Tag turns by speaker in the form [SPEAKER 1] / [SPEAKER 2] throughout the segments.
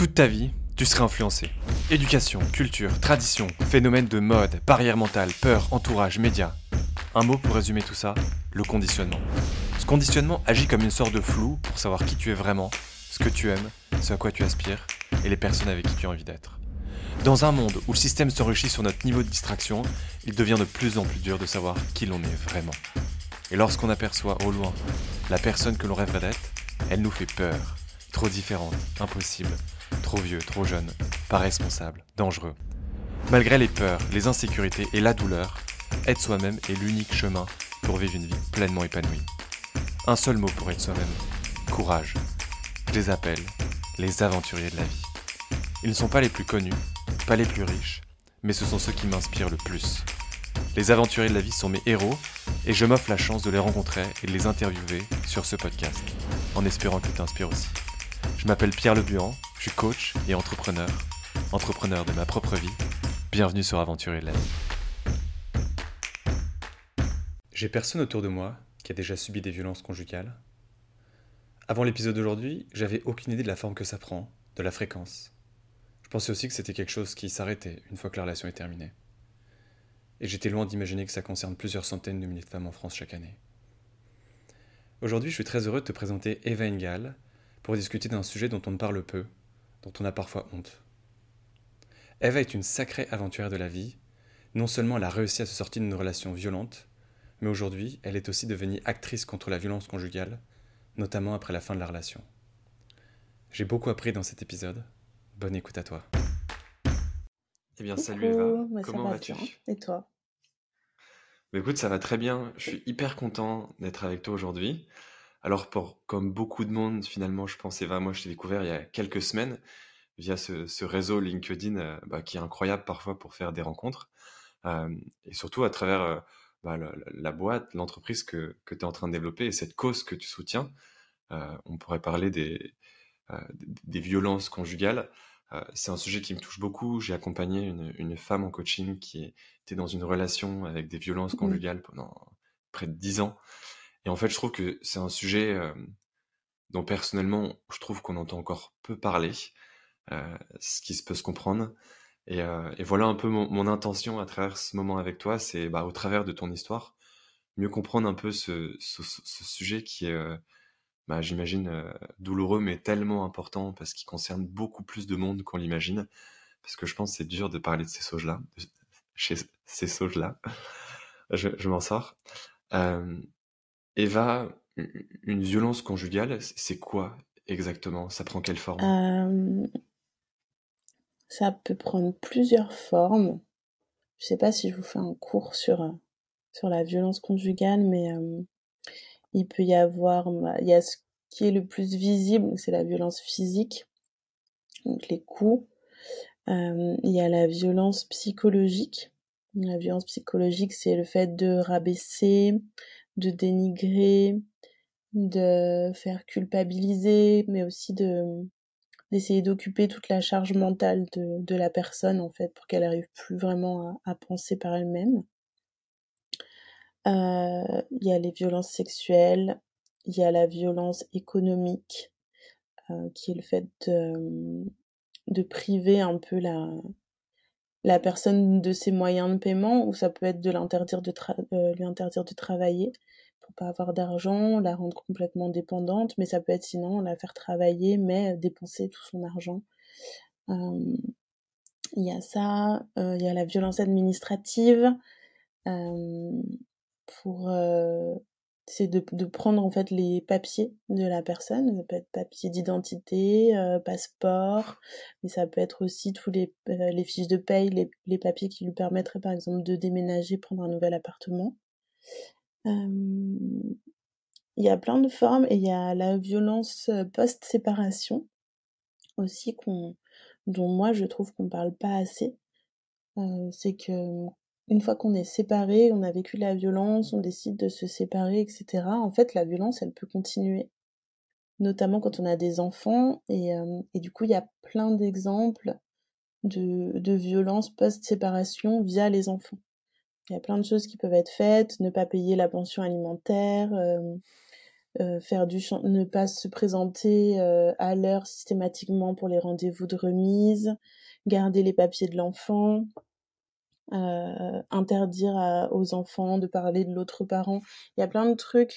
[SPEAKER 1] Toute ta vie, tu serais influencé. Éducation, culture, tradition, phénomène de mode, barrière mentale, peur, entourage, médias. Un mot pour résumer tout ça, le conditionnement. Ce conditionnement agit comme une sorte de flou pour savoir qui tu es vraiment, ce que tu aimes, ce à quoi tu aspires et les personnes avec qui tu as envie d'être. Dans un monde où le système s'enrichit sur notre niveau de distraction, il devient de plus en plus dur de savoir qui l'on est vraiment. Et lorsqu'on aperçoit au loin la personne que l'on rêverait d'être, elle nous fait peur. Trop différente, impossible, trop vieux, trop jeune, pas responsable, dangereux. Malgré les peurs, les insécurités et la douleur, être soi-même est l'unique chemin pour vivre une vie pleinement épanouie. Un seul mot pour être soi-même, courage. Je les appelle les aventuriers de la vie. Ils ne sont pas les plus connus, pas les plus riches, mais ce sont ceux qui m'inspirent le plus. Les aventuriers de la vie sont mes héros et je m'offre la chance de les rencontrer et de les interviewer sur ce podcast, en espérant qu'ils t'inspirent aussi. Je m'appelle Pierre Lebuan, je suis coach et entrepreneur, entrepreneur de ma propre vie. Bienvenue sur la vie. J'ai personne autour de moi qui a déjà subi des violences conjugales. Avant l'épisode d'aujourd'hui, j'avais aucune idée de la forme que ça prend, de la fréquence. Je pensais aussi que c'était quelque chose qui s'arrêtait une fois que la relation est terminée. Et j'étais loin d'imaginer que ça concerne plusieurs centaines de milliers de femmes en France chaque année. Aujourd'hui, je suis très heureux de te présenter Eva Engel pour discuter d'un sujet dont on ne parle peu, dont on a parfois honte. Eva est une sacrée aventurière de la vie. Non seulement elle a réussi à se sortir d'une relation violente, mais aujourd'hui, elle est aussi devenue actrice contre la violence conjugale, notamment après la fin de la relation. J'ai beaucoup appris dans cet épisode. Bonne écoute à toi.
[SPEAKER 2] Eh bien, salut Eva. Comment vas-tu?
[SPEAKER 3] Et toi?
[SPEAKER 2] Bah, Écoute, ça va très bien. Je suis hyper content d'être avec toi aujourd'hui. Alors, pour, comme beaucoup de monde, finalement, je pense, Eva, moi, je t'ai découvert il y a quelques semaines via ce, réseau LinkedIn euh, bah, qui est incroyable parfois pour faire des rencontres. Euh, et surtout à travers euh, bah, la, boîte, l'entreprise que, que tu es en train de développer et cette cause que tu soutiens. on pourrait parler des, des violences conjugales. c'est un sujet qui me touche beaucoup. J'ai accompagné une, une, femme en coaching qui était dans une relation avec des violences mmh. conjugales pendant près de dix ans. Et en fait, je trouve que c'est un sujet dont personnellement, je trouve qu'on entend encore peu parler, ce qui se peut se comprendre. Et, voilà un peu mon, intention à travers ce moment avec toi, c'est bah, au travers de ton histoire, mieux comprendre un peu ce, sujet qui est, bah, j'imagine, douloureux, mais tellement important parce qu'il concerne beaucoup plus de monde qu'on l'imagine. Parce que je pense que c'est dur de parler de ces sauges-là, chez ces sauges-là. Je m'en sors. Eva, une violence conjugale, c'est quoi exactement? Ça prend quelle forme?
[SPEAKER 3] Euh, Ça peut prendre plusieurs formes. Je sais pas si je vous fais un cours sur, euh, sur la violence conjugale, mais euh, il peut y avoir, bah, il y a ce qui est le plus visible, c'est la violence physique, donc les coups. il y a la violence psychologique. La violence psychologique, c'est le fait de rabaisser, de dénigrer, de faire culpabiliser, mais aussi de d'essayer d'occuper toute la charge mentale de, la personne en fait pour qu'elle arrive plus vraiment à, penser par elle-même. Euh, il y a les violences sexuelles, il y a la violence économique, euh, qui est le fait de priver un peu la, la personne de ses moyens de paiement, ou ça peut être de l'interdire de euh, lui interdire de travailler pour pas avoir d'argent, la rendre complètement dépendante, mais ça peut être sinon la faire travailler mais dépenser tout son argent. il y a ça, euh, il y a la violence administrative pour c'est de, prendre en fait les papiers de la personne. Ça peut être papier d'identité, euh, passeport, mais ça peut être aussi tous les, euh, les fiches de paye, les, les, papiers qui lui permettraient par exemple de déménager, prendre un nouvel appartement. Il y a plein de formes et il y a la violence euh, post-séparation aussi qu'on, dont moi je trouve qu'on parle pas assez. c'est que une fois qu'on est séparé, on a vécu la violence, on décide de se séparer, etc. En fait, la violence, elle peut continuer, notamment quand on a des enfants. Et, euh, du coup, il y a plein d'exemples de, de violences post-séparation via les enfants. Il y a plein de choses qui peuvent être faites, ne pas payer la pension alimentaire, euh, faire du ne pas se présenter à l'heure systématiquement pour les rendez-vous de remise, garder les papiers de l'enfant, interdire aux enfants de parler de l'autre parent. Il y a plein de trucs,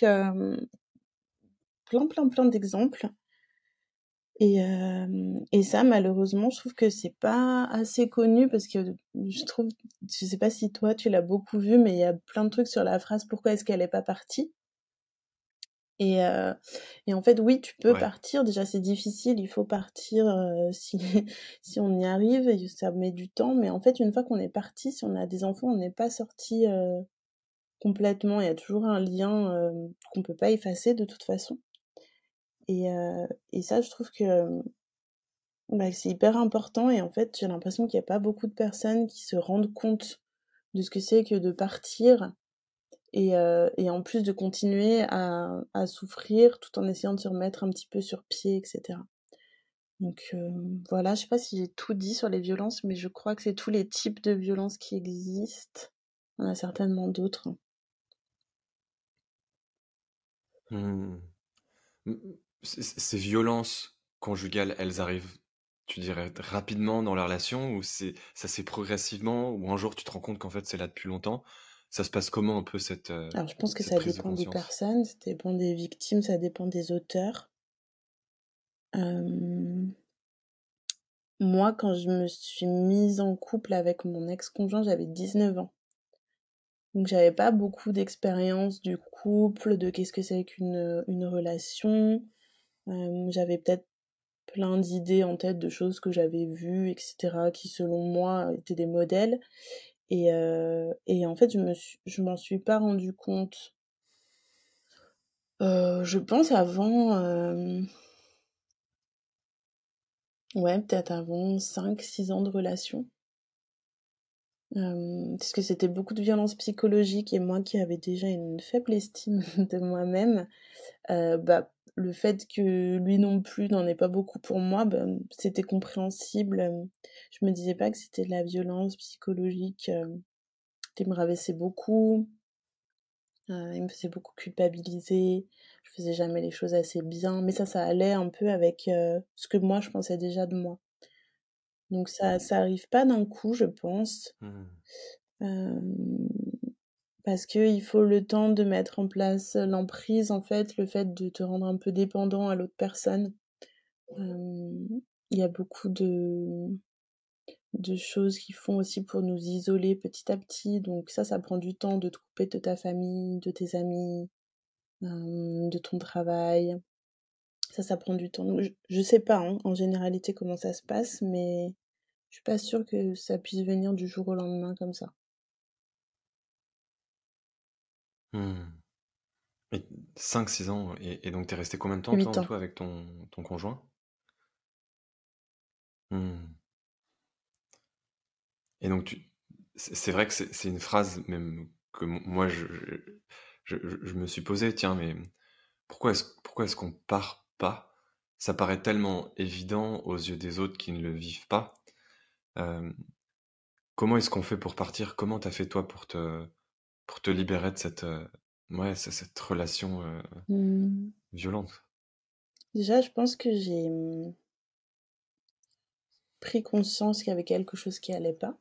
[SPEAKER 3] plein plein plein d'exemples et, et ça, malheureusement, je trouve que c'est pas assez connu parce que je trouve, je sais pas si toi tu l'as beaucoup vu, mais il y a plein de trucs sur la phrase pourquoi est-ce qu'elle est pas partie? Et, et en fait, oui, tu peux partir. Déjà, c'est difficile, il faut partir si, si on y arrive, et ça met du temps. Mais en fait, une fois qu'on est parti, si on a des enfants, on n'est pas sorti complètement. Il y a toujours un lien qu'on peut pas effacer de toute façon. Et, et ça, je trouve que bah, c'est hyper important. Et en fait, j'ai l'impression qu'il n'y a pas beaucoup de personnes qui se rendent compte de ce que c'est que de partir et, et en plus de continuer à, souffrir tout en essayant de se remettre un petit peu sur pied, etc. Donc voilà, je sais pas si j'ai tout dit sur les violences, mais je crois que c'est tous les types de violences qui existent. Il y en a certainement d'autres.
[SPEAKER 2] Mmh ces violences conjugales, elles arrivent, tu dirais, rapidement dans la relation ou ça c'est progressivement ou un jour tu te rends compte qu'en fait c'est là depuis longtemps? Ça se passe comment un peu cette, euh,
[SPEAKER 3] Alors je pense que ça dépend des personnes, ça dépend des victimes, ça dépend des auteurs. Moi, quand je me suis mise en couple avec mon ex-conjoint, j'avais 19 ans. Donc j'avais pas beaucoup d'expérience du couple, de qu'est-ce que c'est qu'une une relation j'avais peut-être plein d'idées en tête de choses que j'avais vues, etc., qui selon moi étaient des modèles. Et, et en fait, je me je m'en suis pas rendu compte. je pense avant. Ouais, peut-être avant 5-6 ans de relation. parce que c'était beaucoup de violence psychologique et moi qui avais déjà une faible estime de moi-même, bah le fait que lui non plus n'en ait pas beaucoup pour moi, ben, c'était compréhensible. Je me disais pas que c'était de la violence psychologique. Il me rabaissait beaucoup. il me faisait beaucoup culpabiliser. Je faisais jamais les choses assez bien. Mais ça, ça allait un peu avec ce que moi, je pensais déjà de moi. Donc ça, ça arrive pas d'un coup, je pense. Mmh parce qu'il faut le temps de mettre en place l'emprise, en fait, le fait de te rendre un peu dépendant à l'autre personne. Il y a beaucoup de, de choses qui font aussi pour nous isoler petit à petit. Donc ça, ça prend du temps de te couper de ta famille, de tes amis, de ton travail. Ça, ça prend du temps. je, sais pas hein, en généralité comment ça se passe, mais je suis pas sûre que ça puisse venir du jour au lendemain comme ça.
[SPEAKER 2] Mmh. 5-6 ans et donc tu es resté combien de temps toi avec ton ton conjoint? Mmh. Et donc tu c'est vrai que c'est une phrase même que moi je je je me suis posé «Tiens, mais pourquoi est-ce pourquoi est-ce qu'on part pas?» ça paraît tellement évident aux yeux des autres qui ne le vivent pas. comment est-ce qu'on fait pour partir? Comment t'as fait toi pour te pour te libérer de cette, ouais, cette relation, mmh. violente?
[SPEAKER 3] Déjà, je pense que j'ai, mmh pris conscience qu'il y avait quelque chose qui allait pas.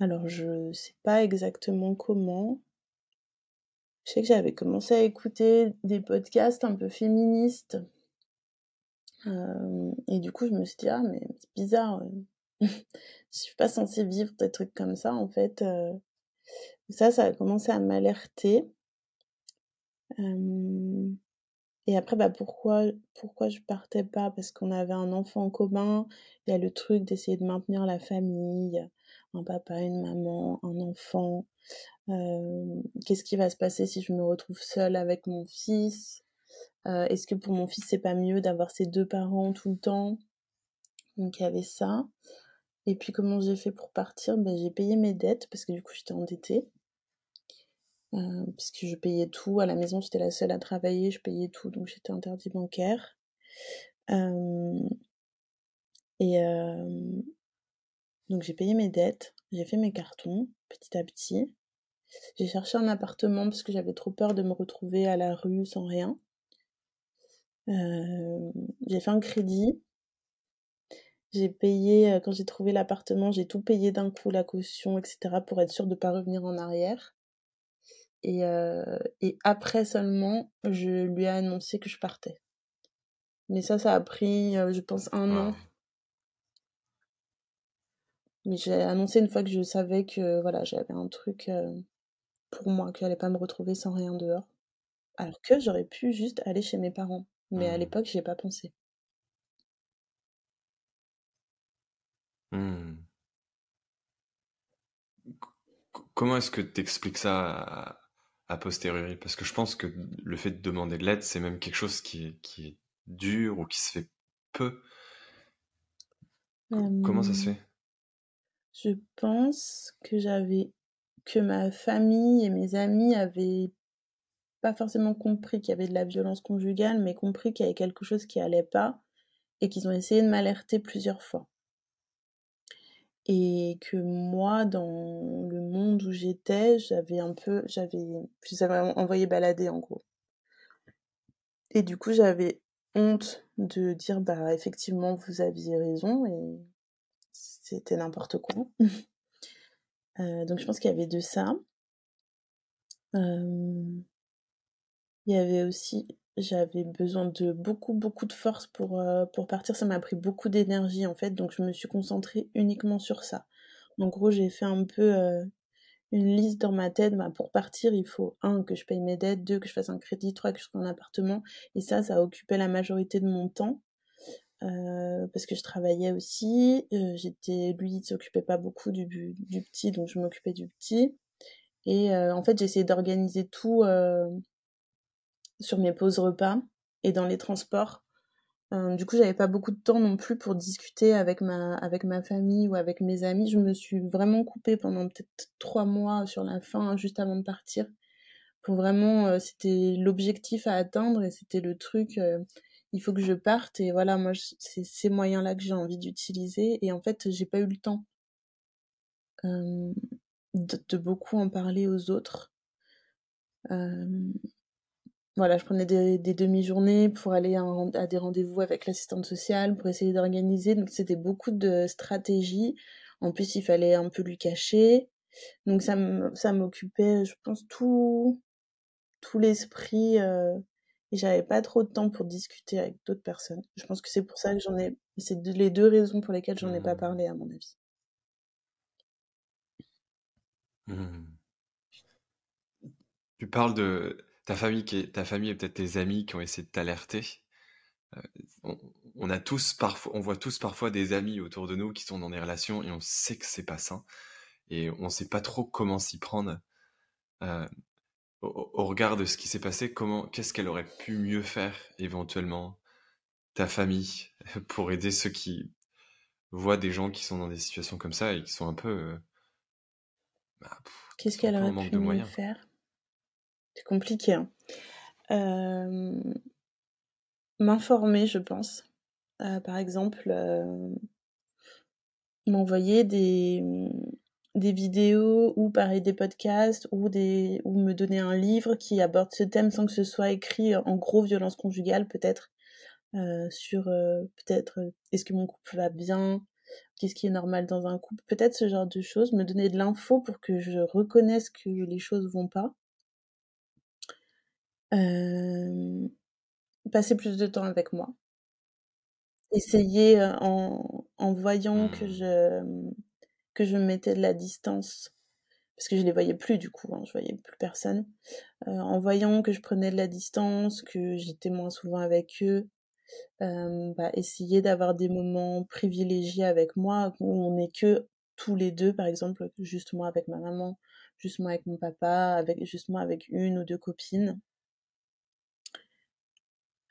[SPEAKER 3] Alors je sais pas exactement comment. Je sais que j'avais commencé à écouter des podcasts un peu féministes. et du coup, je me suis dit: «Ah mais c'est bizarre, je suis pas censée vivre des trucs comme ça en fait», ça, ça a commencé à m'alerter. et après, bah, pourquoi, pourquoi je partais pas? Parce qu'on avait un enfant en commun. Il y a le truc d'essayer de maintenir la famille, un papa, une maman, un enfant. Qu'est-ce qui va se passer si je me retrouve seule avec mon fils? Est-ce que pour mon fils, c'est pas mieux d'avoir ses deux parents tout le temps? Donc il y avait ça. Et puis comment j'ai fait pour partir? Ben, J'ai payé mes dettes parce que du coup j'étais endettée. Euh, puisque je payais tout. À la maison j'étais la seule à travailler, je payais tout, donc j'étais interdit bancaire. Euh, et euh, donc j'ai payé mes dettes, j'ai fait mes cartons petit à petit. J'ai cherché un appartement parce que j'avais trop peur de me retrouver à la rue sans rien. j'ai fait un crédit. J'ai payé, quand j'ai trouvé l'appartement, j'ai tout payé d'un coup, la caution, etc., pour être sûre de ne pas revenir en arrière. Et, et après seulement, je lui ai annoncé que je partais. Mais ça, ça a pris, je pense, un an. Mais j'ai annoncé une fois que je savais que voilà, j'avais un truc pour moi, que j'allais pas me retrouver sans rien dehors. Alors que j'aurais pu juste aller chez mes parents. Mais à mmh. l'époque, j'y ai pas pensé.
[SPEAKER 2] Mmh. Comment est-ce que tu expliques ça a posteriori? Parce que je pense que le fait de demander de l'aide, c'est même quelque chose qui est, qui est dur ou qui se fait peu. Comment ça se fait?
[SPEAKER 3] Je pense que j'avais que ma famille et mes amis avaient pas forcément compris qu'il y avait de la violence conjugale, mais compris qu'il y avait quelque chose qui allait pas et qu'ils ont essayé de m'alerter plusieurs fois. Et que moi, dans le monde où j'étais, j'avais un peu, j'avais, je les avais envoyé balader en gros. Et du coup, j'avais honte de dire, bah, effectivement, vous aviez raison et c'était n'importe quoi. Euh, donc je pense qu'il y avait de ça. il y avait aussi, j'avais besoin de beaucoup, beaucoup de force pour, euh, pour partir. Ça m'a pris beaucoup d'énergie en fait, donc je me suis concentrée uniquement sur ça. En gros, j'ai fait un peu euh, une liste dans ma tête. Bah, pour partir, il faut un, que je paye mes dettes, deux, que je fasse un crédit, trois, que je trouve un appartement. Et ça, ça occupait la majorité de mon temps. Euh, parce que je travaillais aussi. J'étais, lui, il s'occupait pas beaucoup du, du petit, donc je m'occupais du petit. Et en fait, j'essayais d'organiser tout sur mes pauses repas et dans les transports. du coup, j'avais pas beaucoup de temps non plus pour discuter avec ma, avec ma famille ou avec mes amis. Je me suis vraiment coupée pendant peut-être trois mois sur la fin, juste avant de partir. Pour vraiment, c'était l'objectif à atteindre et c'était le truc il faut que je parte et voilà, moi, c'est ces moyens-là que j'ai envie d'utiliser et en fait, j'ai pas eu le temps de, beaucoup en parler aux autres. Voilà, je prenais des, demi-journées pour aller à, des rendez-vous avec l'assistante sociale, pour essayer d'organiser. Donc c'était beaucoup de stratégies. En plus, il fallait un peu lui cacher. Donc ça m'occupait, je pense, tout, tout l'esprit et j'avais pas trop de temps pour discuter avec d'autres personnes. Je pense que c'est pour ça que j'en ai. C'est les deux raisons pour lesquelles j'en ai pas mmh. parlé, à mon avis.
[SPEAKER 2] Mmh. Tu parles de ta famille, qui est, ta famille et peut-être tes amis qui ont essayé de t'alerter. Euh, on, a tous parfois, on voit tous parfois des amis autour de nous qui sont dans des relations et on sait que c'est pas sain et on sait pas trop comment s'y prendre. Euh, au, regard de ce qui s'est passé, comment, qu'est-ce qu'elle aurait pu mieux faire éventuellement, ta famille, pour aider ceux qui voient des gens qui sont dans des situations comme ça et qui sont un peu. Euh,
[SPEAKER 3] bah, qu'est-ce qu'elle aurait pu mieux faire? C'est compliqué. Hein. M'informer, je pense. Euh, par exemple, m'envoyer des des vidéos ou pareil des podcasts ou des ou me donner un livre qui aborde ce thème sans que ce soit écrit en gros violence conjugale peut-être euh, sur peut-être est-ce que mon couple va bien? Qu'est-ce qui est normal dans un couple? Peut-être ce genre de choses me donner de l'info pour que je reconnaisse que les choses vont pas passer plus de temps avec moi essayer en, en voyant que mmh. je que je me mettais de la distance parce que je les voyais plus du coup, hein, je voyais plus personne. Euh, en voyant que je prenais de la distance, que j'étais moins souvent avec eux, euh, bah, essayer d'avoir des moments privilégiés avec moi où on n'est que tous les deux, par exemple, juste moi avec ma maman, juste moi avec mon papa, avec juste moi avec une ou deux copines.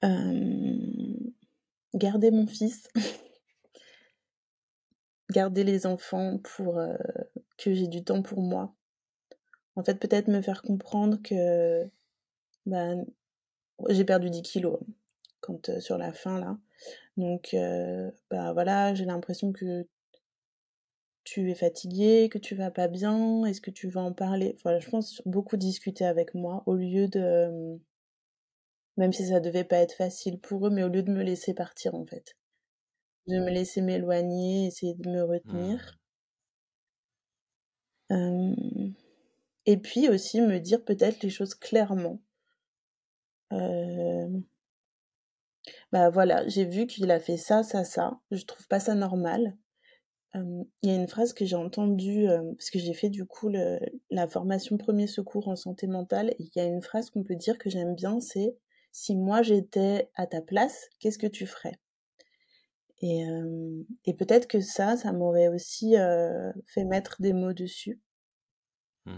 [SPEAKER 3] Euh, garder mon fils. garder les enfants pour euh, que j'ai du temps pour moi. En fait, peut-être me faire comprendre que ben, j'ai perdu 10 kilos quand euh, sur la fin là. Donc, bah voilà, j'ai l'impression que tu es fatigué, que tu vas pas bien, est-ce que tu vas en parler? Voilà, je pense beaucoup discuter avec moi au lieu de même si ça devait pas être facile pour eux, mais au lieu de me laisser partir en fait. De me laisser m'éloigner, essayer de me retenir. Mmh. et puis aussi me dire peut-être les choses clairement. bah voilà, j'ai vu qu'il a fait ça, ça, ça. Je trouve pas ça normal. Il y a une phrase que j'ai entendue, parce que j'ai fait du coup le, la formation premier secours en santé mentale, et il y a une phrase qu'on peut dire que j'aime bien, c'est si moi j'étais à ta place, qu'est-ce que tu ferais? Et, et peut-être que ça, ça m'aurait aussi fait mettre des mots dessus. Mmh.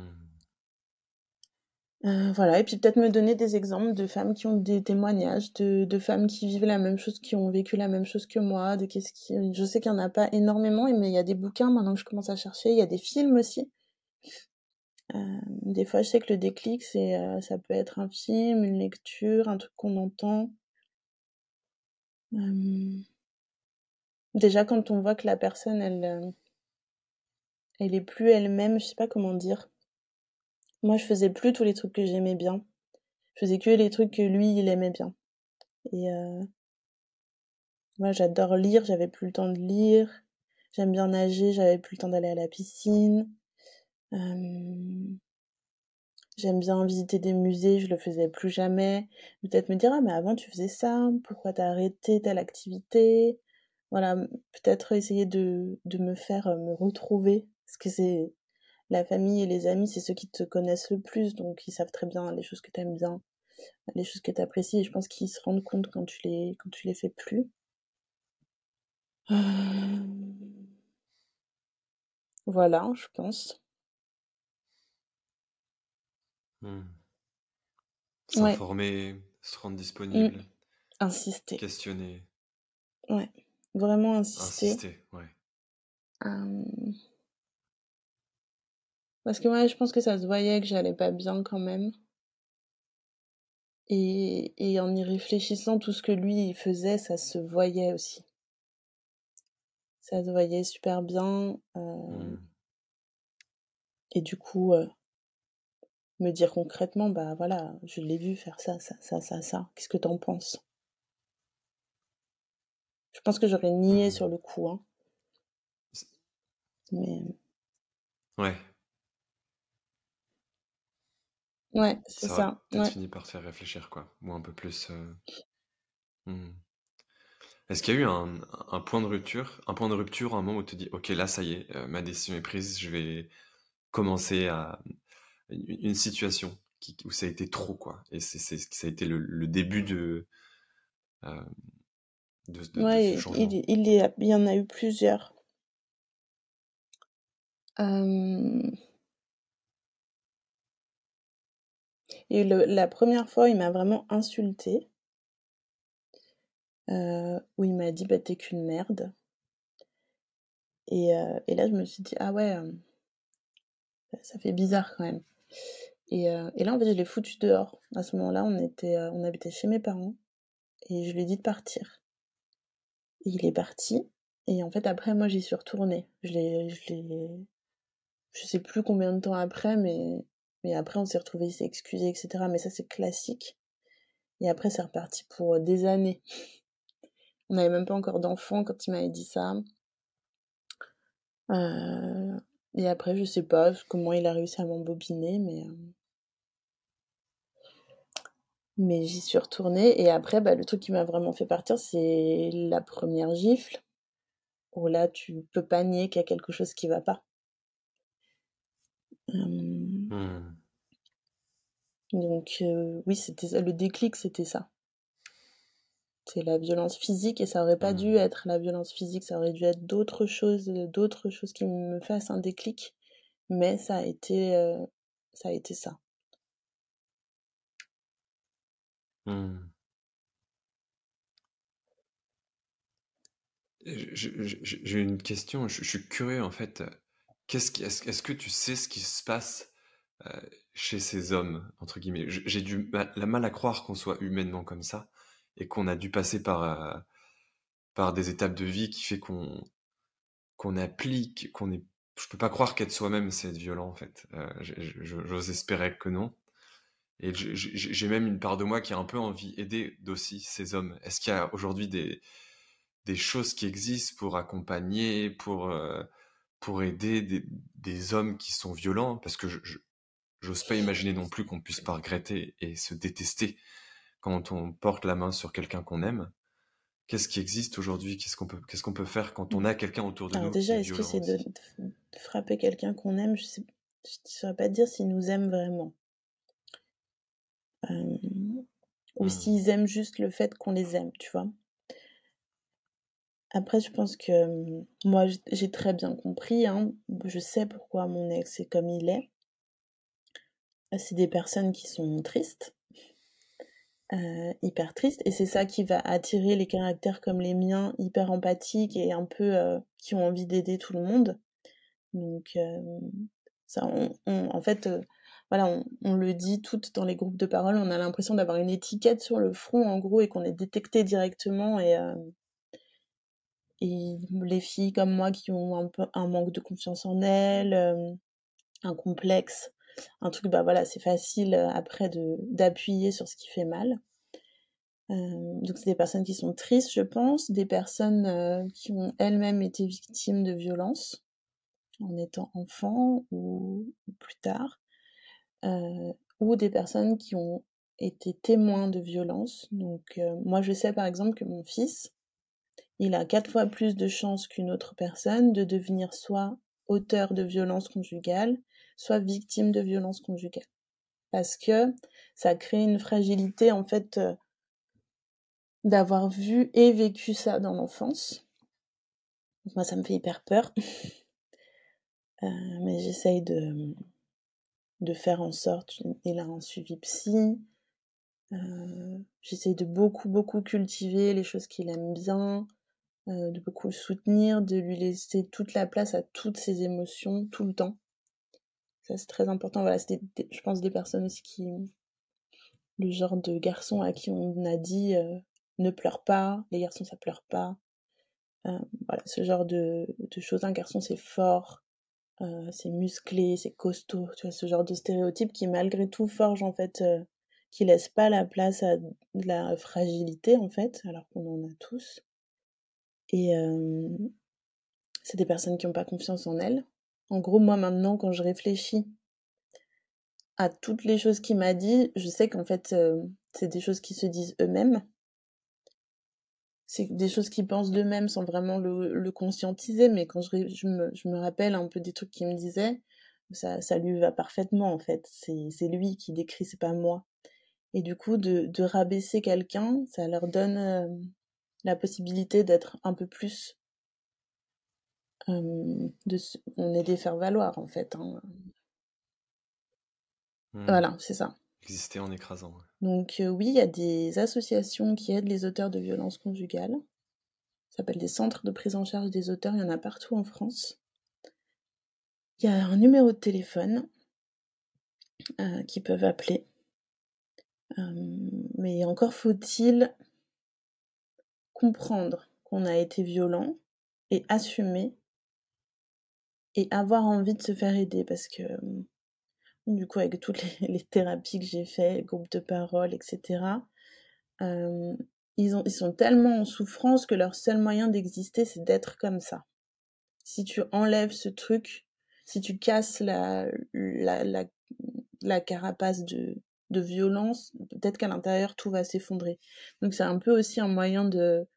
[SPEAKER 3] voilà, et puis peut-être me donner des exemples de femmes qui ont des témoignages, de, de, femmes qui vivent la même chose, qui ont vécu la même chose que moi, de qu'est-ce qui... Je sais qu'il n'y en a pas énormément, mais il y a des bouquins maintenant que je commence à chercher, il y a des films aussi. Euh, des fois, je sais que le déclic, c'est, euh, ça peut être un film, une lecture, un truc qu'on entend. Euh, déjà, quand on voit que la personne, elle, elle est plus elle-même, je sais pas comment dire. Moi, je faisais plus tous les trucs que j'aimais bien. Je faisais que les trucs que lui, il aimait bien. Et moi, j'adore lire, j'avais plus le temps de lire. J'aime bien nager, j'avais plus le temps d'aller à la piscine. J'aime bien visiter des musées, je le faisais plus jamais. Peut-être me dire, ah, mais avant tu faisais ça, pourquoi t'as arrêté telle activité? Voilà, peut-être essayer de, de me faire me retrouver, parce que c'est la famille et les amis, c'est ceux qui te connaissent le plus, donc ils savent très bien les choses que t'aimes bien, les choses que t'apprécies, et je pense qu'ils se rendent compte quand tu les, quand tu les fais plus. Voilà, je pense.
[SPEAKER 2] Mmh. S'informer, se rendre mmh. disponible,
[SPEAKER 3] Insister.
[SPEAKER 2] questionner,
[SPEAKER 3] Ouais, vraiment insister.
[SPEAKER 2] insister, ouais.
[SPEAKER 3] Parce que moi, je pense que ça se voyait que j'allais pas bien quand même. Et, et en y réfléchissant, tout ce que lui il faisait, ça se voyait aussi. Ça se voyait super bien. Mmh. Et du coup, me dire concrètement, bah voilà, je l'ai vu faire ça, ça, ça, ça, ça. Qu'est-ce que t'en penses? Je pense que j'aurais nié mmh. sur le coup, hein. Mais.
[SPEAKER 2] Ouais.
[SPEAKER 3] Ouais, c'est ça. ça.
[SPEAKER 2] Peut-être fini par faire réfléchir, quoi. Ou un peu plus. Euh, mmh. Est-ce qu'il y a eu un, un, point de rupture, un point de rupture, un moment où tu te dis, ok, là, ça y est, euh, ma décision est prise, je vais commencer à, une situation qui, où ça a été trop, quoi. Et c'est, ça a été le, début de, euh,
[SPEAKER 3] de, de, ouais, il, il, y il, y en a eu plusieurs. Et le, la première fois, il m'a vraiment insulté. Euh, où il m'a dit bah t'es qu'une merde. Et, euh, et, là je me suis dit ah ouais, ça fait bizarre quand même. Et, euh, et, là, en fait, je l'ai foutu dehors. À ce moment-là, on euh, on habitait chez mes parents et je lui ai dit de partir. Et il est parti. Et en fait, après, moi, j'y suis retournée. Je l'ai, je je sais plus combien de temps après, mais, mais après, on s'est retrouvés, il s'est excusé, etc. Mais ça, c'est classique. Et après, c'est reparti pour des années. On n'avait même pas encore d'enfants quand il m'avait dit ça. Euh, et après, je sais pas comment il a réussi à m'embobiner, mais. Euh, mais j'y suis retournée. Et après, bah, le truc qui m'a vraiment fait partir, c'est la première gifle. Où là, tu peux pas nier qu'il y a quelque chose qui va pas. Mmh. Donc, euh, oui, c'était le déclic, c'était ça. C'est la violence physique et ça aurait pas dû mmh. être la violence physique, ça aurait dû être d'autres choses, d'autres choses qui me fassent un déclic, mais ça a été, euh, ça a été ça.
[SPEAKER 2] Mmh. J'ai une question, je, suis curieux en fait. Qu'est-ce qui, est-ce, que tu sais ce qui se passe euh, chez ces hommes entre guillemets? J'ai du la mal à croire qu'on soit humainement comme ça et qu'on a dû passer par, euh, par des étapes de vie qui fait qu'on qu'on applique, qu'on est je peux pas croire qu'être soi-même, c'est être violent, en fait. Euh, j'ose espérer que non. Et j'ai même une part de moi qui a un peu envie d'aider d'aussi ces hommes. Est-ce qu'il y a aujourd'hui des, des choses qui existent pour accompagner, pour, euh, pour aider des, des, hommes qui sont violents? Parce que je j'ose pas imaginer non plus qu'on puisse pas regretter et se détester quand on porte la main sur quelqu'un qu'on aime. Qu'est-ce qui existe aujourd'hui? Qu'est-ce qu'on peut, qu'est-ce qu'on peut faire quand on a quelqu'un autour de
[SPEAKER 3] Alors
[SPEAKER 2] nous
[SPEAKER 3] déjà, est-ce que c'est de, frapper quelqu'un qu'on aime? Je ne saurais pas dire s'ils nous aiment vraiment. Euh, ou mmh. s'ils aiment juste le fait qu'on les aime, tu vois? Après, je pense que mmh, moi, j'ai très bien compris. Hein, je sais pourquoi mon ex est comme il est. C'est des personnes qui sont tristes, euh, hyper tristes, et c'est ça qui va attirer les caractères comme les miens, hyper empathiques et un peu euh, qui ont envie d'aider tout le monde. Donc, euh, ça, en fait, voilà, on, le dit toutes dans les groupes de parole, on a l'impression d'avoir une étiquette sur le front en gros et qu'on est détecté directement et, euh, et les filles comme moi qui ont un peu un manque de confiance en elles, euh, un complexe, un truc bah voilà, c'est facile euh, après d'appuyer sur ce qui fait mal. donc c'est des personnes qui sont tristes, je pense, des personnes qui ont elles-mêmes été victimes de violences en étant enfants ou plus tard. Euh, ou des personnes qui ont été témoins de violences. Donc euh, moi je sais par exemple que mon fils, il a quatre fois plus de chances qu'une autre personne de devenir soit auteur de violences conjugales, soit victime de violences conjugales. Parce que ça crée une fragilité en fait euh, d'avoir vu et vécu ça dans l'enfance. Moi ça me fait hyper peur. mais j'essaye de, faire en sorte, il a un suivi psy, euh, j'essaie de beaucoup, beaucoup cultiver les choses qu'il aime bien, euh, de beaucoup le soutenir, de lui laisser toute la place à toutes ses émotions, tout le temps. Ça, c'est très important. Voilà, je pense, des personnes aussi qui. Le genre de garçon à qui on a dit euh, ne pleure pas, les garçons ça pleure pas. voilà, ce genre de, de choses. Un garçon c'est fort, euh, c'est musclé, c'est costaud, tu vois, ce genre de stéréotype qui malgré tout forge en fait, euh, qui laisse pas la place à de la fragilité en fait, alors qu'on en a tous. Et c'est des personnes qui n'ont pas confiance en elles. En gros, moi maintenant, quand je réfléchis à toutes les choses qu'il m'a dit, je sais qu'en fait, c'est des choses qui se disent eux-mêmes c'est des choses qu'ils pensent d'eux-mêmes sans vraiment le, conscientiser, mais quand je, me, rappelle un peu des trucs qu'il me disait, ça, lui va parfaitement en fait. C'est lui qui décrit, c'est pas moi. Et du coup, de, de rabaisser quelqu'un, ça leur donne euh, la possibilité d'être un peu plus. Euh, de, on est des faire-valoir en fait. Hein. Mmh. Voilà, c'est ça.
[SPEAKER 2] Exister en écrasant.
[SPEAKER 3] Donc euh, oui, il y a des associations qui aident les auteurs de violences conjugales. Ça s'appelle des centres de prise en charge des auteurs, il y en a partout en France. Il y a un numéro de téléphone euh, qui peuvent appeler. Mais encore faut-il comprendre qu'on a été violent et assumer et avoir envie de se faire aider parce que du coup avec toutes les, thérapies que j'ai fait, groupes de parole, etc. ils, ont, ils sont tellement en souffrance que leur seul moyen d'exister, c'est d'être comme ça. Si tu enlèves ce truc, si tu casses la, la, la, carapace de, de violence, peut-être qu'à l'intérieur, tout va s'effondrer. Donc c'est un peu aussi un moyen de,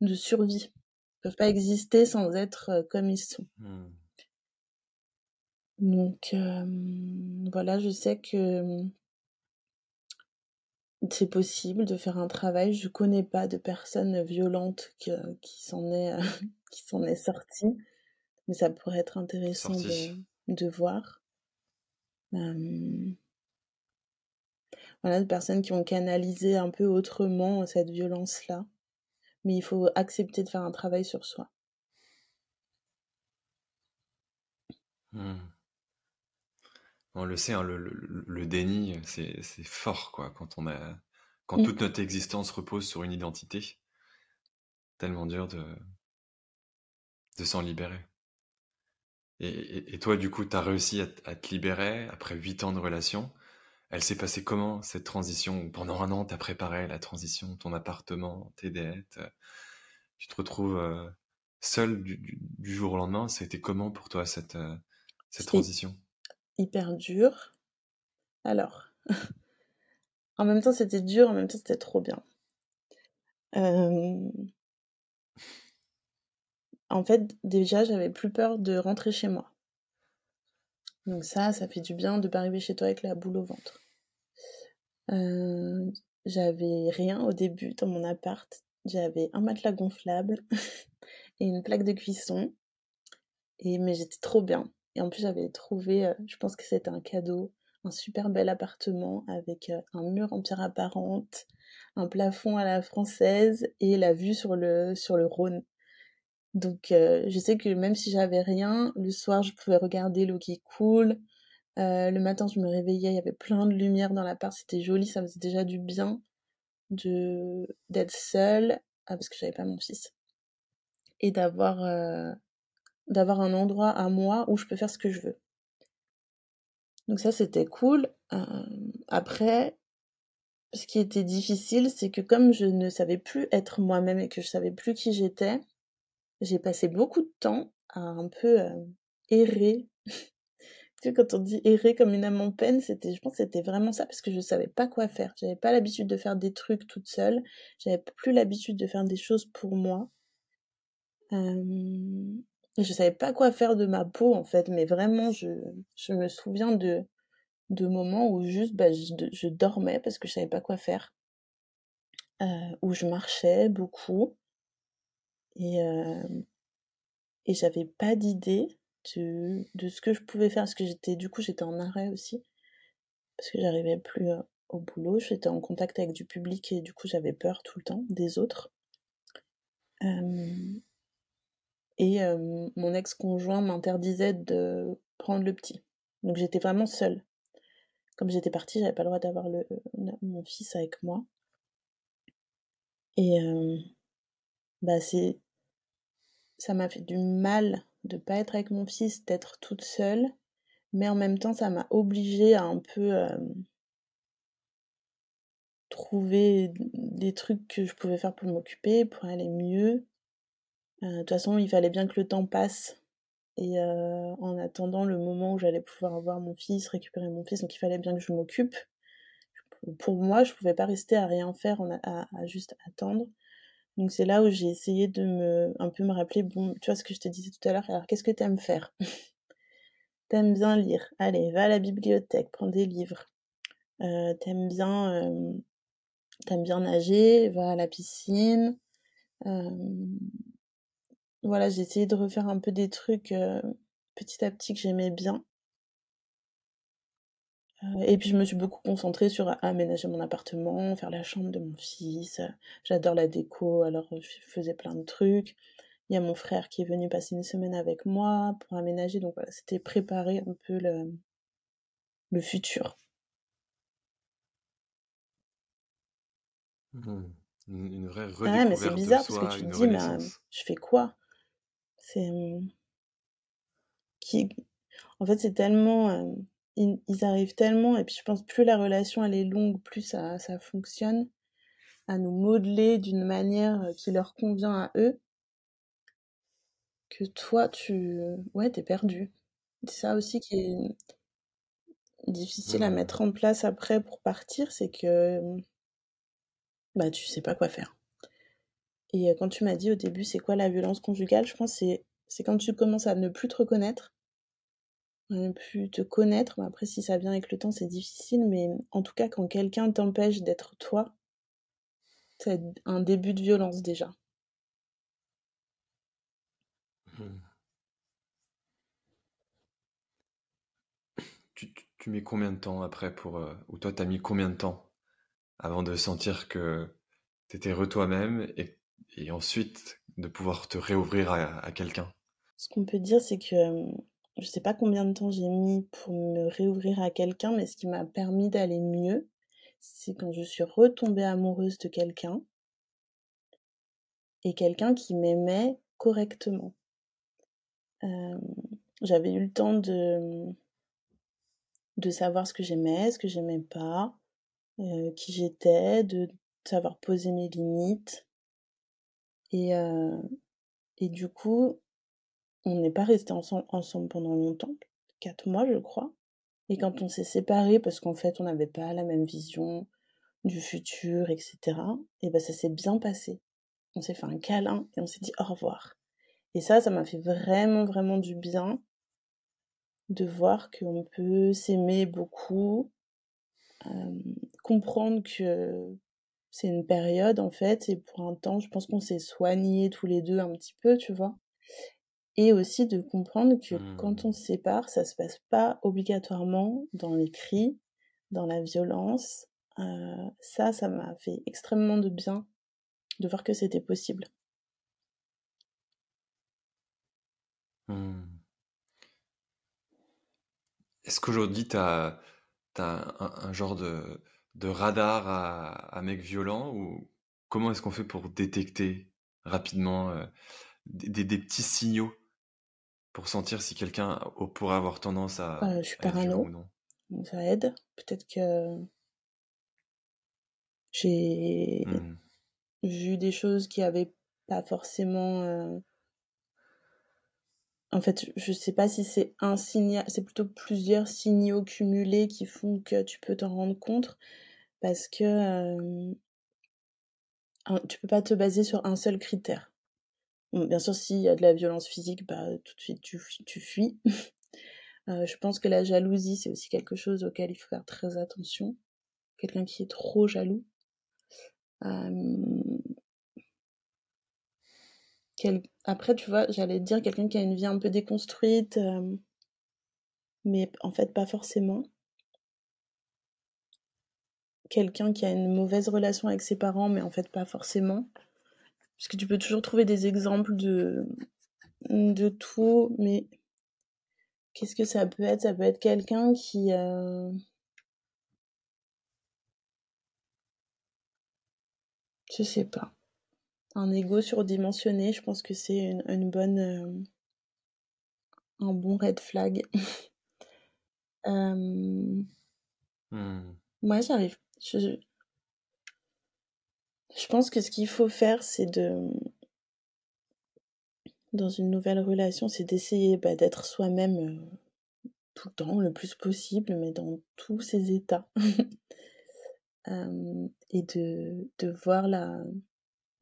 [SPEAKER 3] de survie. Ils peuvent pas exister sans être comme ils sont. Mmh. Donc voilà, je sais que c'est possible de faire un travail. Je connais pas de personne violente qui s'en est qui s'en est sortie, mais ça pourrait être intéressant de, de voir. voilà, des personnes qui ont canalisé un peu autrement cette violence-là. Mais il faut accepter de faire un travail sur soi.
[SPEAKER 2] Mmh. On le sait, hein, le, déni, c'est fort, quoi, quand on a, quand mmh. toute notre existence repose sur une identité. Tellement dur de, de s'en libérer. Et, toi, du coup, tu as réussi à, te libérer après huit ans de relation. Elle s'est passée comment, cette transition? Pendant un an, tu as préparé la transition, ton appartement, tes dettes. Tu te retrouves euh, seul du, jour au lendemain. C'était comment pour toi, cette, euh, cette transition?
[SPEAKER 3] Hyper dur. Alors, en même temps, c'était dur, en même temps, c'était trop bien. En fait, déjà, j'avais plus peur de rentrer chez moi. Donc ça, ça fait du bien de pas arriver chez toi avec la boule au ventre. j'avais rien au début dans mon appart. J'avais un matelas gonflable et une plaque de cuisson. Et mais j'étais trop bien. Et en plus, j'avais trouvé, je pense que c'était un cadeau, un super bel appartement avec un mur en pierre apparente, un plafond à la française et la vue sur le, sur le Rhône. Donc je sais que même si j'avais rien, le soir je pouvais regarder l'eau qui coule. le matin je me réveillais, il y avait plein de lumière dans l'appart, c'était joli, ça faisait déjà du bien de d'être seule ah, parce que j'avais pas mon fils et d'avoir d'avoir un endroit à moi où je peux faire ce que je veux. Donc ça c'était cool. après ce qui était difficile, c'est que comme je ne savais plus être moi-même et que je savais plus qui j'étais, j'ai passé beaucoup de temps à un peu errer. tu sais, quand on dit errer comme une âme en peine, c'était, je pense c'était vraiment ça parce que je savais pas quoi faire. J'avais pas l'habitude de faire des trucs toute seule. J'avais plus l'habitude de faire des choses pour moi. Je savais pas quoi faire de ma peau en fait, mais vraiment, je, je me souviens de, de moments où juste bah, je, dormais parce que je savais pas quoi faire, euh, où je marchais beaucoup. Et, euh, et j'avais pas d'idée de, de ce que je pouvais faire parce que j'étais du coup j'étais en arrêt aussi. Parce que j'arrivais plus euh, au boulot, j'étais en contact avec du public et du coup j'avais peur tout le temps des autres. Et mon ex-conjoint m'interdisait de prendre le petit. Donc j'étais vraiment seule comme j'étais partie, j'avais pas le droit d'avoir mon fils avec moi. Et bah ça m'a fait du mal de pas être avec mon fils, d'être toute seule, mais en même temps ça m'a obligée à un peu trouver des trucs que je pouvais faire pour m'occuper, pour aller mieux. Euh, de toute façon, il fallait bien que le temps passe et euh, en attendant le moment où j'allais pouvoir voir mon fils, récupérer mon fils, donc il fallait bien que je m'occupe. Pour moi, je pouvais pas rester à rien faire, à, juste attendre. Donc c'est là où j'ai essayé de me un peu me rappeler, bon, tu vois ce que je te disais tout à l'heure, alors qu'est-ce que t'aimes faire? T'aimes bien lire, allez, va à la bibliothèque, prends des livres. Euh, t'aimes bien t'aimes bien nager, va à la piscine. Voilà, j'ai essayé de refaire un peu des trucs petit à petit que j'aimais bien. et puis je me suis beaucoup concentrée sur aménager mon appartement, faire la chambre de mon fils. J'adore la déco, alors je faisais plein de trucs. Il y a mon frère qui est venu passer une semaine avec moi pour aménager. Donc voilà, c'était préparer un peu le, le futur.
[SPEAKER 2] Mmh. Une, vraie
[SPEAKER 3] redécouverte ah ouais, mais c'est bizarre parce que tu te dis, mais je fais quoi? C'est mmh, qui en fait, c'est tellement, ils arrivent tellement et puis je pense plus la relation elle est longue, plus ça ça fonctionne, à nous modeler d'une manière, qui leur convient à eux que toi tu ouais, t'es perdu. C'est ça aussi qui est difficile à mettre en place après pour partir, c'est que, bah, tu sais pas quoi faire. Et quand tu m'as dit au début, c'est quoi la violence conjugale, je pense c'est c'est quand tu commences à ne plus te reconnaître, à ne plus te connaître. Après, si ça vient avec le temps, c'est difficile, mais en tout cas, quand quelqu'un t'empêche d'être toi, c'est un début de violence déjà.
[SPEAKER 2] Mmh. Tu, mets combien de temps après pour... ou toi, t'as mis combien de temps avant de sentir que t'étais re toi-même et et ensuite de pouvoir te réouvrir à, quelqu'un
[SPEAKER 3] Ce qu'on peut dire, c'est que je sais pas combien de temps j'ai mis pour me réouvrir à quelqu'un, mais ce qui m'a permis d'aller mieux, c'est quand je suis retombée amoureuse de quelqu'un et quelqu'un qui m'aimait correctement. j'avais eu le temps de, de savoir ce que j'aimais, ce que j'aimais pas, euh, qui j'étais, de savoir poser mes limites. Et, euh, et du coup, on n'est pas resté ensemble, ensemble pendant longtemps, quatre mois je crois. Et quand on s'est séparés, parce qu'en fait on n'avait pas la même vision du futur, etc., et ben ça s'est bien passé. On s'est fait un câlin et on s'est dit au revoir. Et ça, ça m'a fait vraiment, vraiment du bien de voir qu'on peut s'aimer beaucoup, euh, comprendre que c'est une période en fait, et pour un temps, je pense qu'on s'est soignés tous les deux un petit peu, tu vois. Et aussi de comprendre que quand
[SPEAKER 2] Mmh.
[SPEAKER 3] on se sépare, ça se passe pas obligatoirement dans les cris, dans la violence. Euh, ça, ça m'a fait extrêmement de bien de voir que c'était possible.
[SPEAKER 2] Mmh. Est-ce qu'aujourd'hui, tu as, un, un genre de, de radar à, à mec violent ou comment est-ce qu'on fait pour détecter rapidement euh, des, petits signaux pour sentir si quelqu'un pourrait avoir tendance à,
[SPEAKER 3] Euh, je suis parano,
[SPEAKER 2] ou non?
[SPEAKER 3] ça aide. Peut-être que j'ai
[SPEAKER 2] Hmm.
[SPEAKER 3] vu des choses qui avaient pas forcément. En fait, je sais pas si c'est un signal, c'est plutôt plusieurs signaux cumulés qui font que tu peux t'en rendre compte, parce que euh, tu peux pas te baser sur un seul critère. Bien sûr, s'il y a de la violence physique, bah tout de suite tu fuis. Euh, je pense que la jalousie, c'est aussi quelque chose auquel il faut faire très attention. Quelqu'un qui est trop jaloux. Euh, Après, tu vois, j'allais dire quelqu'un qui a une vie un peu déconstruite, euh, mais en fait pas forcément. Quelqu'un qui a une mauvaise relation avec ses parents, mais en fait pas forcément. Parce que tu peux toujours trouver des exemples de, de tout, mais qu'est-ce que ça peut être? Ça peut être quelqu'un qui... euh, Je sais pas. Un ego surdimensionné, je pense que c'est une, bonne... euh, un bon red flag. Euh. Moi, j'arrive. Je, pense que ce qu'il faut faire, c'est de. Dans une nouvelle relation, c'est d'essayer bah, d'être soi-même euh, tout le temps, le plus possible, mais dans tous ses états. Et de voir la,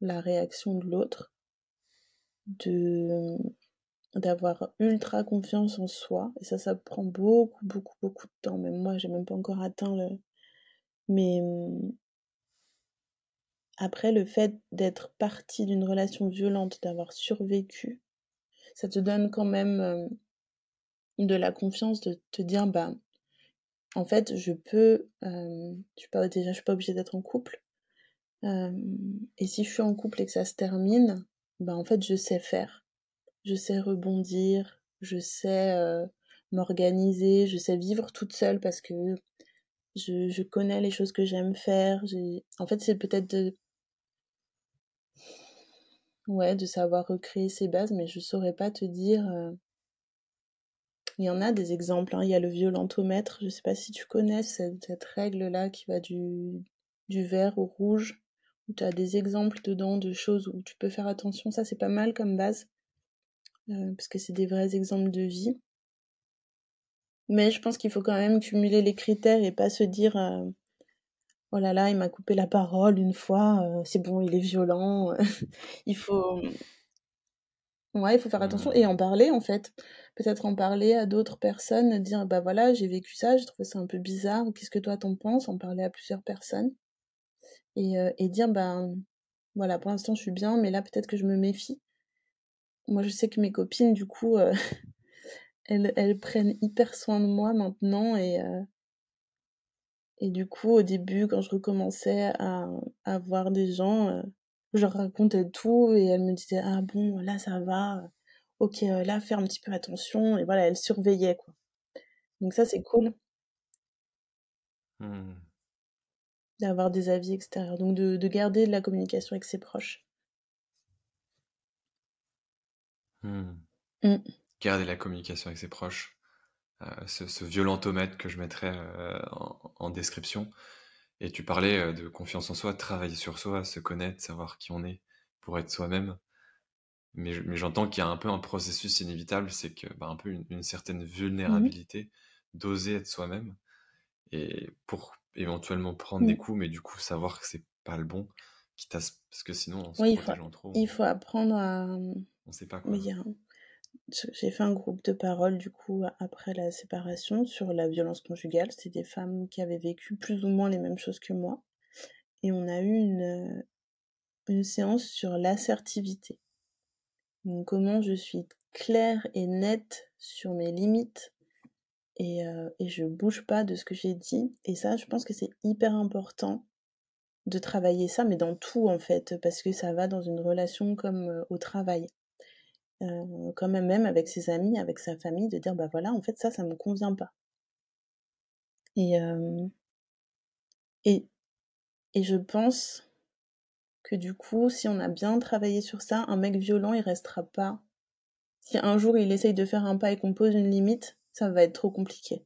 [SPEAKER 3] la réaction de l'autre. De d'avoir ultra confiance en soi. Et ça, ça prend beaucoup, beaucoup, beaucoup de temps. Même moi, j'ai même pas encore atteint le. Mais hum, après, le fait d'être partie d'une relation violente, d'avoir survécu, ça te donne quand même euh, de la confiance de te dire, bah, en fait, je peux. euh, je suis pas, déjà, je suis pas obligée d'être en couple. Euh, et si je suis en couple et que ça se termine, bah, en fait, je sais faire. Je sais rebondir, je sais euh, m'organiser, je sais vivre toute seule parce que je, connais les choses que j'aime faire. En fait, c'est peut-être de... Ouais, de savoir recréer ses bases, mais je saurais pas te dire... euh, Il y en a des exemples, hein. Il y a le violentomètre, je sais pas si tu connais cette, règle-là qui va du, vert au rouge, tu as des exemples dedans de choses où tu peux faire attention. Ça, c'est pas mal comme base, euh, parce que c'est des vrais exemples de vie. Mais je pense qu'il faut quand même cumuler les critères et pas se dire euh, oh là là, il m'a coupé la parole une fois, euh, c'est bon, il est violent. il faut ouais, il faut faire attention et en parler en fait. Peut-être en parler à d'autres personnes, dire bah voilà, j'ai vécu ça, j'ai trouvé ça un peu bizarre, qu'est-ce que toi t'en penses En parler à plusieurs personnes et, dire bah voilà, pour l'instant je suis bien, mais là peut-être que je me méfie. Moi je sais que mes copines du coup euh, elles, elles prennent hyper soin de moi maintenant et Et du coup, au début, quand je recommençais à, à voir des gens, je leur racontais tout et elles me disaient Ah bon, là ça va, ok, là fais un petit peu attention. Et voilà, elles surveillaient quoi. Donc ça, c'est cool
[SPEAKER 2] Hmm.
[SPEAKER 3] D'avoir des avis extérieurs. Donc de, de garder de la communication avec ses proches.
[SPEAKER 2] Hmm.
[SPEAKER 3] Mm.
[SPEAKER 2] garder la communication avec ses proches. ce, ce violentomètre que je mettrais en, description. Et tu parlais de confiance en soi, travailler sur soi, se connaître, savoir qui on est pour être soi-même. Mais, j'entends qu'il y a un peu un processus inévitable, c'est que bah, un peu une, certaine mmh vulnérabilité d'oser être soi-même et pour éventuellement prendre des mmh. coups, mais du coup savoir que c'est pas le bon, parce que sinon on se
[SPEAKER 3] oui, protège il trop. Il faut apprendre à.
[SPEAKER 2] On sait pas quoi.
[SPEAKER 3] J'ai fait un groupe de parole du coup après la séparation sur la violence conjugale. C'était des femmes qui avaient vécu plus ou moins les mêmes choses que moi. Et on a eu une, une séance sur l'assertivité. comment je suis claire et nette sur mes limites et, euh, et je bouge pas de ce que j'ai dit. Et ça, je pense que c'est hyper important de travailler ça, mais dans tout en fait, parce que ça va dans une relation comme euh, au travail. Euh, quand même, avec ses amis, avec sa famille, de dire bah voilà, en fait, ça, ça me convient pas. Et, et, et je pense que du coup, si on a bien travaillé sur ça, un mec violent, il restera pas. Si un jour il essaye de faire un pas et qu'on pose une limite, ça va être trop compliqué.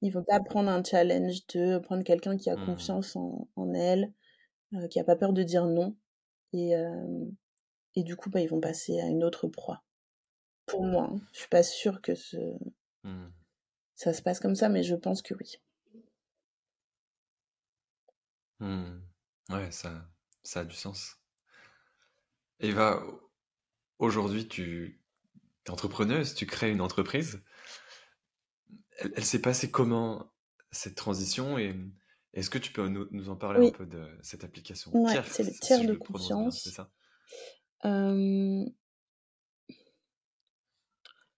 [SPEAKER 3] Il faut pas prendre un challenge de prendre quelqu'un qui a mmh. confiance en, en elle, euh, qui a pas peur de dire non. Et, euh, et du coup, bah, ils vont passer à une autre proie. Pour moi, hein. je suis pas sûre que ce... Mmh. ça se passe comme ça, mais je pense que oui.
[SPEAKER 2] Mmh. Ouais, ça, ça a du sens. Eva, aujourd'hui, tu es entrepreneuse, tu crées une entreprise. Elle, s'est passée comment cette transition et est-ce que tu peux nous, en parler un peu de cette application
[SPEAKER 3] Ouais, c'est le tiers de confiance. ça?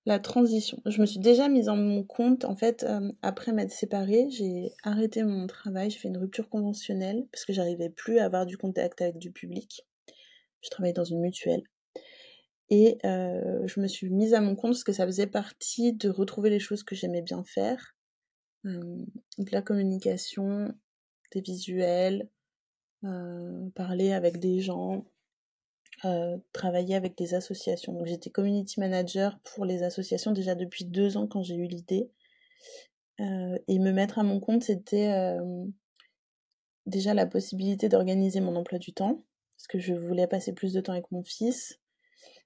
[SPEAKER 3] La transition. Je me suis déjà mise en mon compte. En fait, après m'être séparée, j'ai arrêté mon travail, j'ai fait une rupture conventionnelle parce que j'arrivais plus à avoir du contact avec du public. Je travaillais dans une mutuelle. Et je me suis mise à mon compte parce que ça faisait partie de retrouver les choses que j'aimais bien faire. de la communication, des visuels, parler avec des gens, travailler avec des associations. Donc j'étais community manager pour les associations déjà depuis deux ans quand j'ai eu l'idée. et me mettre à mon compte, c'était déjà la possibilité d'organiser mon emploi du temps, parce que je voulais passer plus de temps avec mon fils.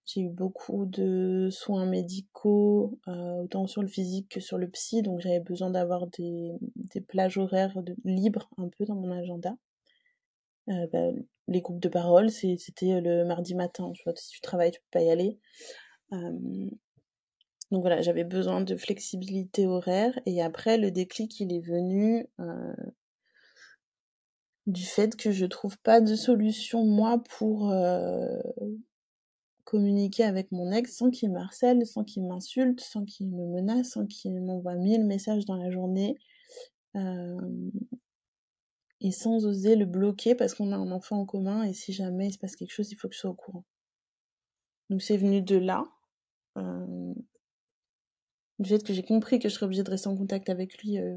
[SPEAKER 3] J'ai eu beaucoup de soins médicaux, autant sur le physique que sur le psy, donc j'avais besoin d'avoir des, des, plages horaires libres un peu dans mon agenda. Bah, les groupes de parole, c'était le mardi matin. Tu vois, si tu travailles, tu peux pas y aller. donc voilà, j'avais besoin de flexibilité horaire. Et après, le déclic, il est venu du fait que je trouve pas de solution, moi, pour communiquer avec mon ex sans qu'il me harcèle, sans qu'il m'insulte, sans qu'il me menace, sans qu'il m'envoie mille messages dans la journée et sans oser le bloquer parce qu'on a un enfant en commun et si jamais il se passe quelque chose, il faut que je sois au courant. Donc c'est venu de là, euh, du fait que j'ai compris que je serais obligée de rester en contact avec lui euh,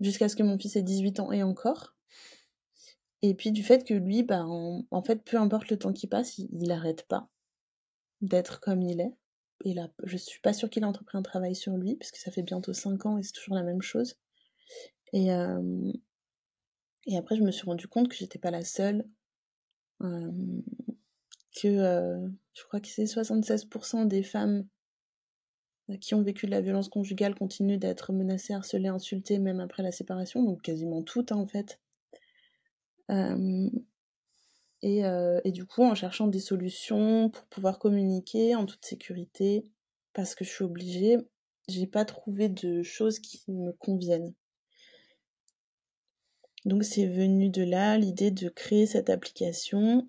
[SPEAKER 3] jusqu'à ce que mon fils ait 18 ans et encore. Et puis du fait que lui, bah, en, fait, peu importe le temps qui passe, il, n'arrête pas d'être comme il est. Et là, je suis pas sûre qu'il a entrepris un travail sur lui, parce que ça fait bientôt 5 ans et c'est toujours la même chose. Et, et après, je me suis rendu compte que j'étais pas la seule. que je crois que c'est 76% des femmes qui ont vécu de la violence conjugale continuent d'être menacées, harcelées, insultées, même après la séparation, donc quasiment toutes hein, en fait. Et, et, du coup, en cherchant des solutions pour pouvoir communiquer en toute sécurité, parce que je suis obligée, j'ai pas trouvé de choses qui me conviennent. Donc c'est venu de là l'idée de créer cette application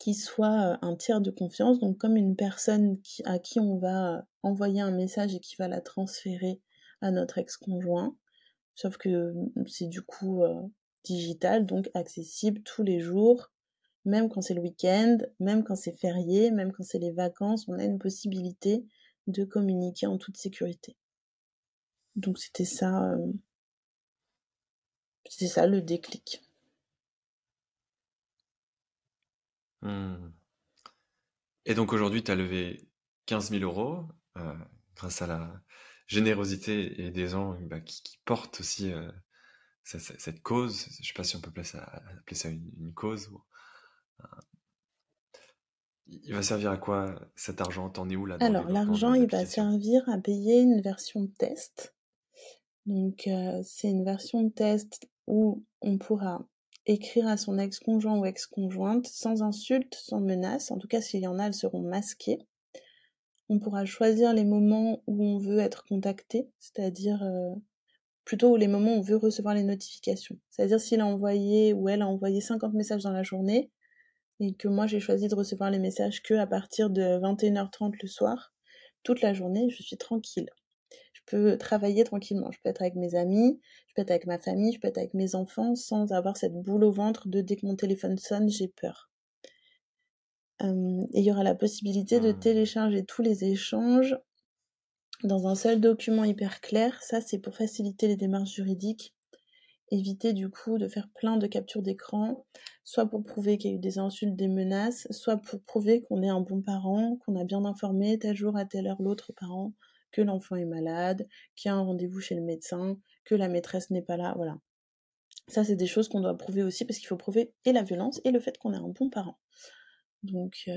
[SPEAKER 3] qui soit euh, un tiers de confiance, donc comme une personne à qui on va envoyer un message et qui va la transférer à notre ex-conjoint, sauf que c'est du coup euh, digital, donc accessible tous les jours, même quand c'est le week-end, même quand c'est férié, même quand c'est les vacances, on a une possibilité de communiquer en toute sécurité. Donc c'était ça euh, c'est ça le déclic.
[SPEAKER 2] Mmh. Et donc aujourd'hui, tu as levé 15 000 euros. Euh, grâce à la générosité des gens bah, qui, portent aussi cette, cause. Je sais pas si on peut appeler ça une, cause. Il va servir à quoi cet argent? T'en es où là
[SPEAKER 3] Alors l'argent, il va servir à payer une version de test. Donc c'est une version de test où on pourra écrire à son ex-conjoint ou ex-conjointe sans insulte, sans menace. En tout cas, s'il y en a, elles seront masquées. On pourra choisir les moments où on veut être contacté, c'est-à-dire euh, plutôt les moments où on veut recevoir les notifications. C'est-à-dire s'il a envoyé ou elle a envoyé 50 messages dans la journée et que moi j'ai choisi de recevoir les messages que à partir de 21h30 le soir, toute la journée, je suis tranquille. Je peux travailler tranquillement. Je peux être avec mes amis, je peux être avec ma famille, je peux être avec mes enfants sans avoir cette boule au ventre de dès que mon téléphone sonne, j'ai peur et il y aura la possibilité de télécharger tous les échanges dans un seul document hyper clair. Ça, c'est pour faciliter les démarches juridiques. Éviter du coup de faire plein de captures d'écran, soit pour prouver qu'il y a eu des insultes, des menaces, soit pour prouver qu'on est un bon parent, qu'on a bien informé tel jour à telle heure l'autre parent que l'enfant est malade, qu'il y a un rendez-vous chez le médecin, que la maîtresse n'est pas là, voilà. Ça, c'est des choses qu'on doit prouver aussi parce qu'il faut prouver et la violence et le fait qu'on est un bon parent. Donc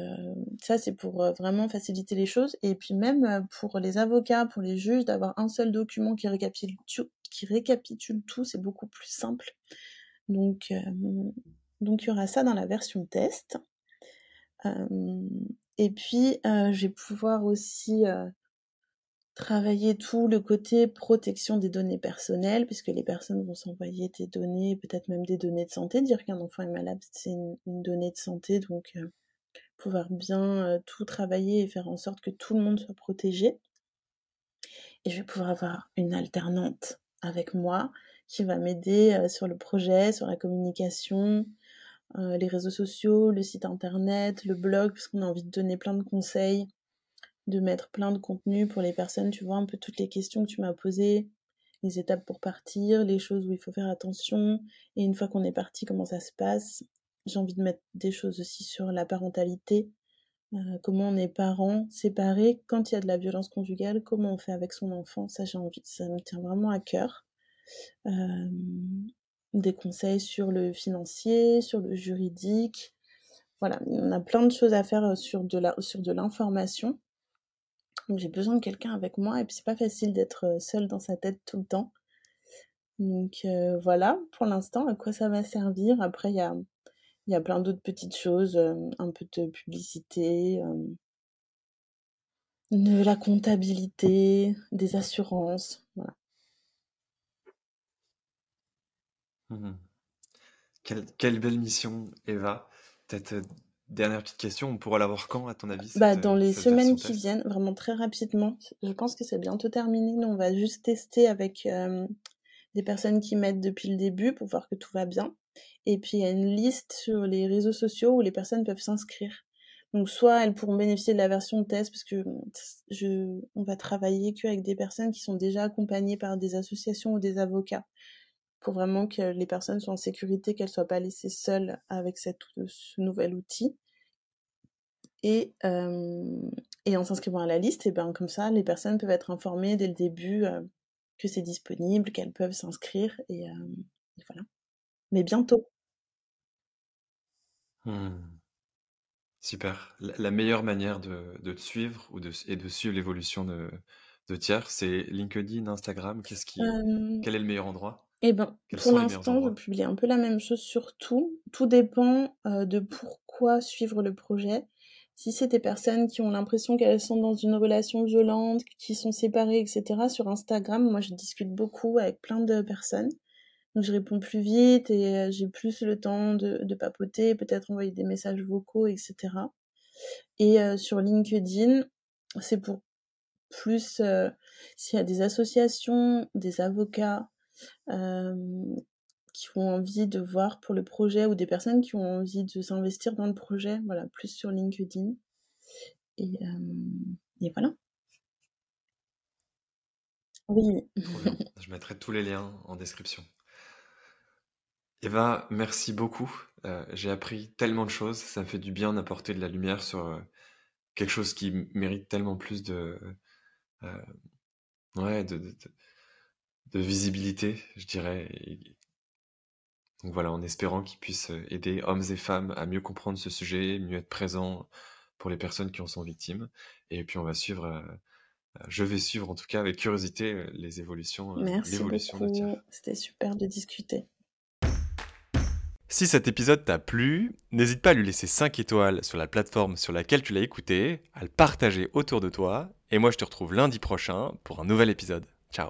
[SPEAKER 3] ça, c'est pour vraiment faciliter les choses. Et puis même pour les avocats, pour les juges, d'avoir un seul document qui récapitule tout, qui récapitule tout, c'est beaucoup plus simple. Donc, donc il y aura ça dans la version test. et puis, je vais pouvoir aussi travailler tout le côté protection des données personnelles, puisque les personnes vont s'envoyer des données, peut-être même des données de santé. Dire qu'un enfant est malade, c'est une, une, donnée de santé, donc pouvoir bien tout travailler et faire en sorte que tout le monde soit protégé. Et je vais pouvoir avoir une alternante avec moi qui va m'aider sur le projet, sur la communication, les réseaux sociaux, le site internet, le blog, parce qu'on a envie de donner plein de conseils, de mettre plein de contenu pour les personnes, tu vois, un peu toutes les questions que tu m'as posées, les étapes pour partir, les choses où il faut faire attention, et une fois qu'on est parti, comment ça se passe, j'ai envie de mettre des choses aussi sur la parentalité, euh, comment on est parents séparés quand il y a de la violence conjugale, comment on fait avec son enfant, ça j'ai envie, ça me tient vraiment à cœur. Euh, des conseils sur le financier, sur le juridique. Voilà, on a plein de choses à faire euh, sur de la, sur de l'information. Donc j'ai besoin de quelqu'un avec moi et puis c'est pas facile d'être seul dans sa tête tout le temps. Donc voilà, pour l'instant, à quoi ça va servir? Après, il y a il y a plein d'autres petites choses, un peu de publicité, de la comptabilité, des assurances, voilà.
[SPEAKER 2] Mmh quelle, belle mission, Eva. Peut-être euh, dernière petite question, on pourra l'avoir quand, à ton avis
[SPEAKER 3] bah, Dans les semaines qui viennent, vraiment très rapidement. Je pense que c'est bientôt terminé. Nous, on va juste tester avec des personnes qui m'aident depuis le début pour voir que tout va bien. Et puis il y a une liste sur les réseaux sociaux où les personnes peuvent s'inscrire. Donc soit elles pourront bénéficier de la version test parce que je, on va travailler qu'avec des personnes qui sont déjà accompagnées par des associations ou des avocats pour vraiment que les personnes soient en sécurité, qu'elles soient pas laissées seules avec cette, ce nouvel outil. Et, euh, et en s'inscrivant à la liste, et ben comme ça, les personnes peuvent être informées dès le début euh, que c'est disponible, qu'elles peuvent s'inscrire et, euh, et voilà. Mais bientôt.
[SPEAKER 2] Mmh. Super. La meilleure manière de te suivre ou de et de suivre l'évolution de de tiers, c'est LinkedIn, Instagram? Qu'est-ce qui quel est le meilleur endroit?
[SPEAKER 3] et ben, pour l'instant, je publie un peu la même chose sur tout. Tout dépend, de pourquoi suivre le projet. Si c'est des personnes qui ont l'impression qu'elles sont dans une relation violente, qui sont séparées etc. sur Instagram, moi je discute beaucoup avec plein de personnes. Donc je réponds plus vite et euh, j'ai plus le temps de, papoter, peut-être envoyer des messages vocaux, etc. Et euh, sur LinkedIn, c'est pour plus euh, s'il y a des associations, des avocats qui ont envie de voir pour le projet ou des personnes qui ont envie de s'investir dans le projet, voilà, plus sur LinkedIn. Et, et voilà. Oui.
[SPEAKER 2] Je mettrai tous les liens en description. Eva, merci beaucoup. Euh, j'ai appris tellement de choses. Ça me fait du bien d'apporter de la lumière sur euh, quelque chose qui mérite tellement plus de, euh, ouais, de, de, de, visibilité, je dirais. donc voilà, en espérant qu'il puisse aider hommes et femmes à mieux comprendre ce sujet, mieux être présents pour les personnes qui en sont victimes. Et puis on va suivre, je vais suivre en tout cas avec curiosité les évolutions.
[SPEAKER 3] Merci beaucoup, c'était super de discuter.
[SPEAKER 1] Si cet épisode t'a plu, n'hésite pas à lui laisser 5 étoiles sur la plateforme sur laquelle tu l'as écouté, à le partager autour de toi, et moi je te retrouve lundi prochain pour un nouvel épisode. Ciao